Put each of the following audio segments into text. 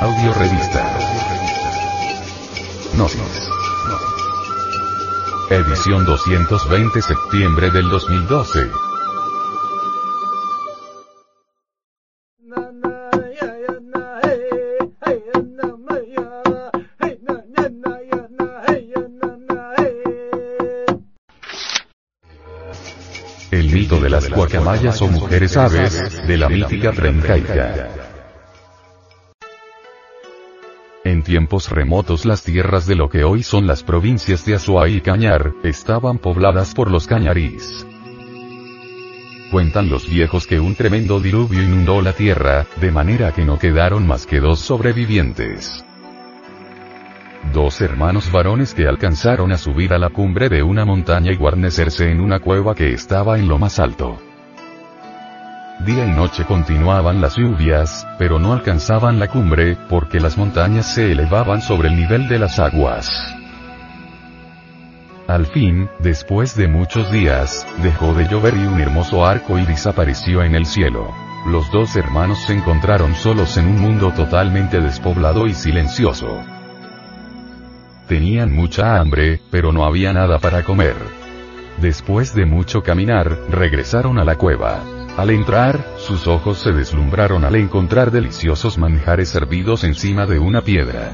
Audio Revista. Gnosis. Edición 220 septiembre del 2012. El mito de las guacamayas o mujeres aves, de la mítica trencaica. Tiempos remotos las tierras de lo que hoy son las provincias de Azuay y Cañar, estaban pobladas por los cañarís. Cuentan los viejos que un tremendo diluvio inundó la tierra, de manera que no quedaron más que dos sobrevivientes. Dos hermanos varones que alcanzaron a subir a la cumbre de una montaña y guarnecerse en una cueva que estaba en lo más alto. Día y noche continuaban las lluvias, pero no alcanzaban la cumbre, porque las montañas se elevaban sobre el nivel de las aguas. Al fin, después de muchos días, dejó de llover y un hermoso arco iris apareció en el cielo. Los dos hermanos se encontraron solos en un mundo totalmente despoblado y silencioso. Tenían mucha hambre, pero no había nada para comer. Después de mucho caminar, regresaron a la cueva. Al entrar, sus ojos se deslumbraron al encontrar deliciosos manjares servidos encima de una piedra.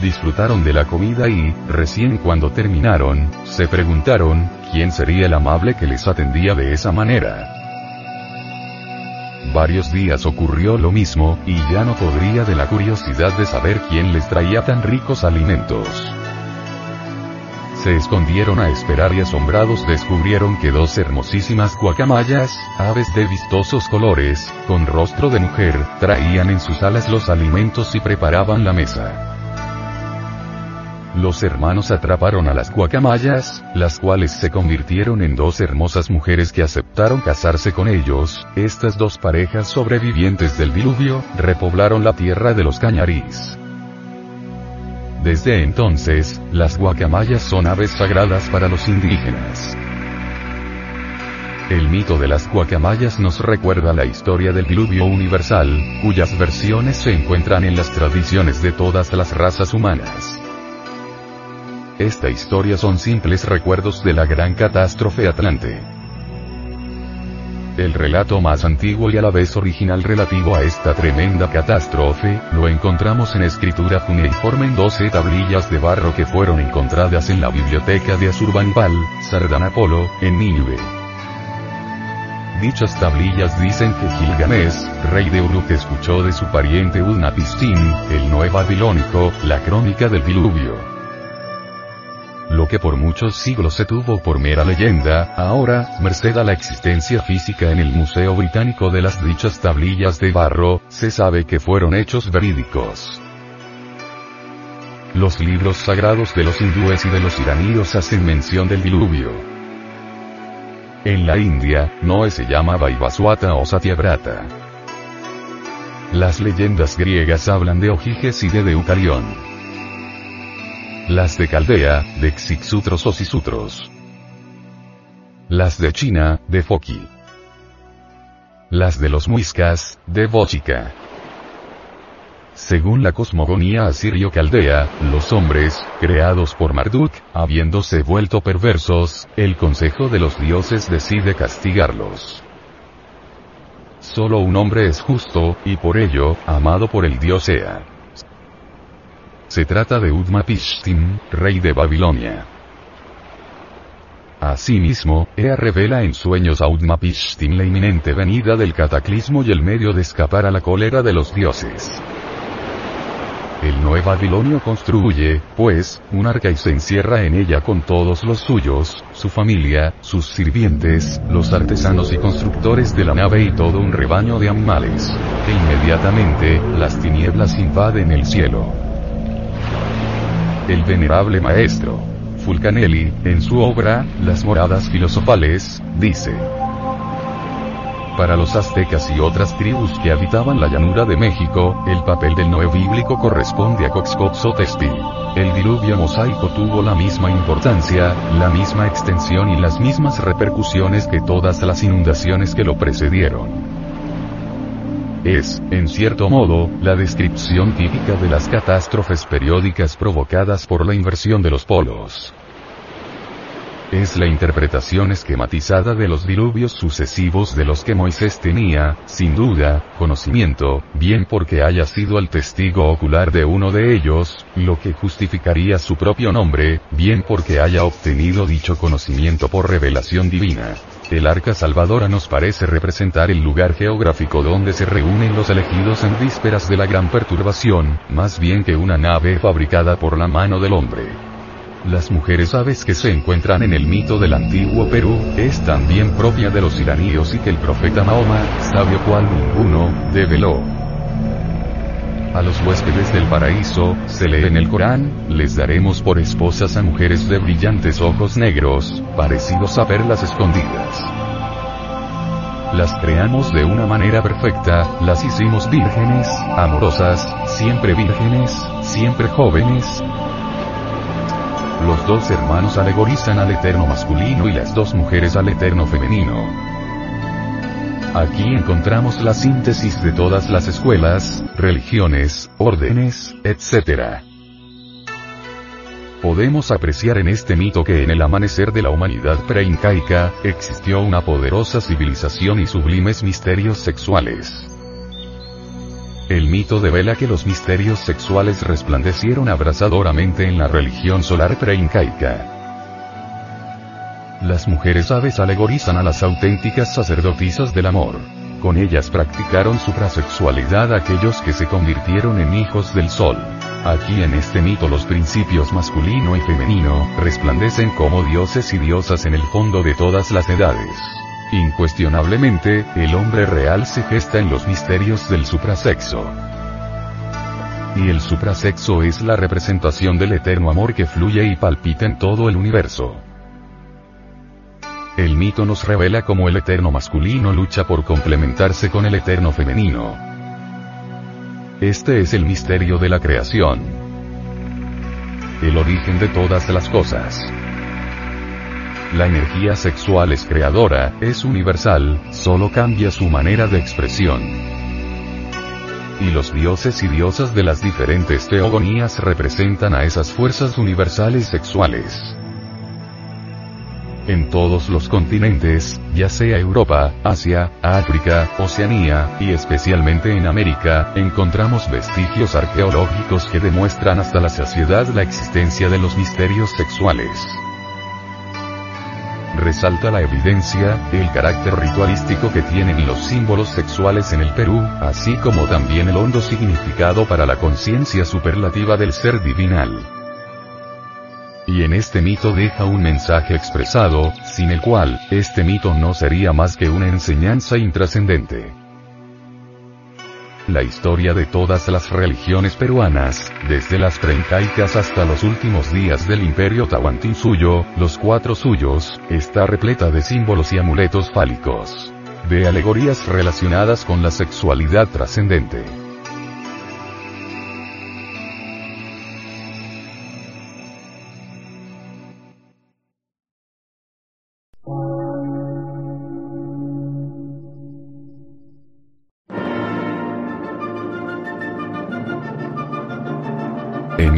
Disfrutaron de la comida y, recién cuando terminaron, se preguntaron, ¿quién sería el amable que les atendía de esa manera? Varios días ocurrió lo mismo, y ya no podría de la curiosidad de saber quién les traía tan ricos alimentos. Se escondieron a esperar y asombrados descubrieron que dos hermosísimas guacamayas, aves de vistosos colores, con rostro de mujer, traían en sus alas los alimentos y preparaban la mesa. Los hermanos atraparon a las guacamayas, las cuales se convirtieron en dos hermosas mujeres que aceptaron casarse con ellos, estas dos parejas sobrevivientes del diluvio, repoblaron la tierra de los cañarís. Desde entonces, las guacamayas son aves sagradas para los indígenas. El mito de las guacamayas nos recuerda la historia del diluvio universal, cuyas versiones se encuentran en las tradiciones de todas las razas humanas. Esta historia son simples recuerdos de la gran catástrofe atlante. El relato más antiguo y a la vez original relativo a esta tremenda catástrofe, lo encontramos en escritura cuneiforme en 12 tablillas de barro que fueron encontradas en la biblioteca de Asurbanipal, Sardanapolo, en Nínive. Dichas tablillas dicen que Gilgamesh, rey de Uruk escuchó de su pariente Udnapistin, el Noé babilónico, la crónica del diluvio. Que por muchos siglos se tuvo por mera leyenda, ahora, merced a la existencia física en el Museo Británico de las dichas tablillas de barro, se sabe que fueron hechos verídicos. Los libros sagrados de los hindúes y de los iraníes hacen mención del diluvio. En la India, Noé se llama Vaivaswata o Satyavrata. Las leyendas griegas hablan de Ojiges y de Deucalión. Las de Caldea, de Xixutros o Sisutros. Las de China, de Foki. Las de los Muiscas, de Bochica. Según la cosmogonía asirio-caldea, los hombres, creados por Marduk, habiéndose vuelto perversos, el consejo de los dioses decide castigarlos. Solo un hombre es justo, y por ello, amado por el dios Ea. Se trata de Udmapishtim, rey de Babilonia. Asimismo, Ea revela en sueños a Udmapishtim la inminente venida del cataclismo y el medio de escapar a la cólera de los dioses. El nuevo Babilonio construye, pues, un arca y se encierra en ella con todos los suyos, su familia, sus sirvientes, los artesanos y constructores de la nave y todo un rebaño de animales. E inmediatamente, las tinieblas invaden el cielo. El venerable maestro Fulcanelli, en su obra, Las moradas filosofales, dice, para los aztecas y otras tribus que habitaban la llanura de México, el papel del Noé bíblico corresponde a Coxcoxotexpi. El diluvio mosaico tuvo la misma importancia, la misma extensión y las mismas repercusiones que todas las inundaciones que lo precedieron. Es, en cierto modo, la descripción típica de las catástrofes periódicas provocadas por la inversión de los polos. Es la interpretación esquematizada de los diluvios sucesivos de los que Moisés tenía, sin duda, conocimiento, bien porque haya sido el testigo ocular de uno de ellos, lo que justificaría su propio nombre, bien porque haya obtenido dicho conocimiento por revelación divina. El arca salvadora nos parece representar el lugar geográfico donde se reúnen los elegidos en vísperas de la gran perturbación, más bien que una nave fabricada por la mano del hombre. Las mujeres aves que se encuentran en el mito del antiguo Perú, es también propia de los iraníos y que el profeta Mahoma, sabio cual ninguno, develó. A los huéspedes del paraíso, se lee en el Corán, les daremos por esposas a mujeres de brillantes ojos negros, parecidos a perlas escondidas. Las creamos de una manera perfecta, las hicimos vírgenes, amorosas, siempre vírgenes, siempre jóvenes, los dos hermanos alegorizan al eterno masculino y las dos mujeres al eterno femenino. Aquí encontramos la síntesis de todas las escuelas, religiones, órdenes, etc. Podemos apreciar en este mito que en el amanecer de la humanidad preincaica, existió una poderosa civilización y sublimes misterios sexuales. El mito devela que los misterios sexuales resplandecieron abrasadoramente en la religión solar preincaica. Las mujeres aves alegorizan a las auténticas sacerdotisas del amor. Con ellas practicaron suprasexualidad aquellos que se convirtieron en hijos del sol. Aquí en este mito los principios masculino y femenino resplandecen como dioses y diosas en el fondo de todas las edades. Incuestionablemente, el hombre real se gesta en los misterios del suprasexo. Y el suprasexo es la representación del eterno amor que fluye y palpita en todo el universo. El mito nos revela cómo el eterno masculino lucha por complementarse con el eterno femenino. Este es el misterio de la creación. El origen de todas las cosas. La energía sexual es creadora, es universal, solo cambia su manera de expresión. Y los dioses y diosas de las diferentes teogonías representan a esas fuerzas universales sexuales. En todos los continentes, ya sea Europa, Asia, África, Oceanía, y especialmente en América, encontramos vestigios arqueológicos que demuestran hasta la saciedad la existencia de los misterios sexuales resalta la evidencia, el carácter ritualístico que tienen los símbolos sexuales en el Perú, así como también el hondo significado para la conciencia superlativa del ser divinal. Y en este mito deja un mensaje expresado, sin el cual, este mito no sería más que una enseñanza intrascendente. La historia de todas las religiones peruanas, desde las preincaicas hasta los últimos días del imperio Tahuantinsuyo, los cuatro suyos, está repleta de símbolos y amuletos fálicos. De alegorías relacionadas con la sexualidad trascendente.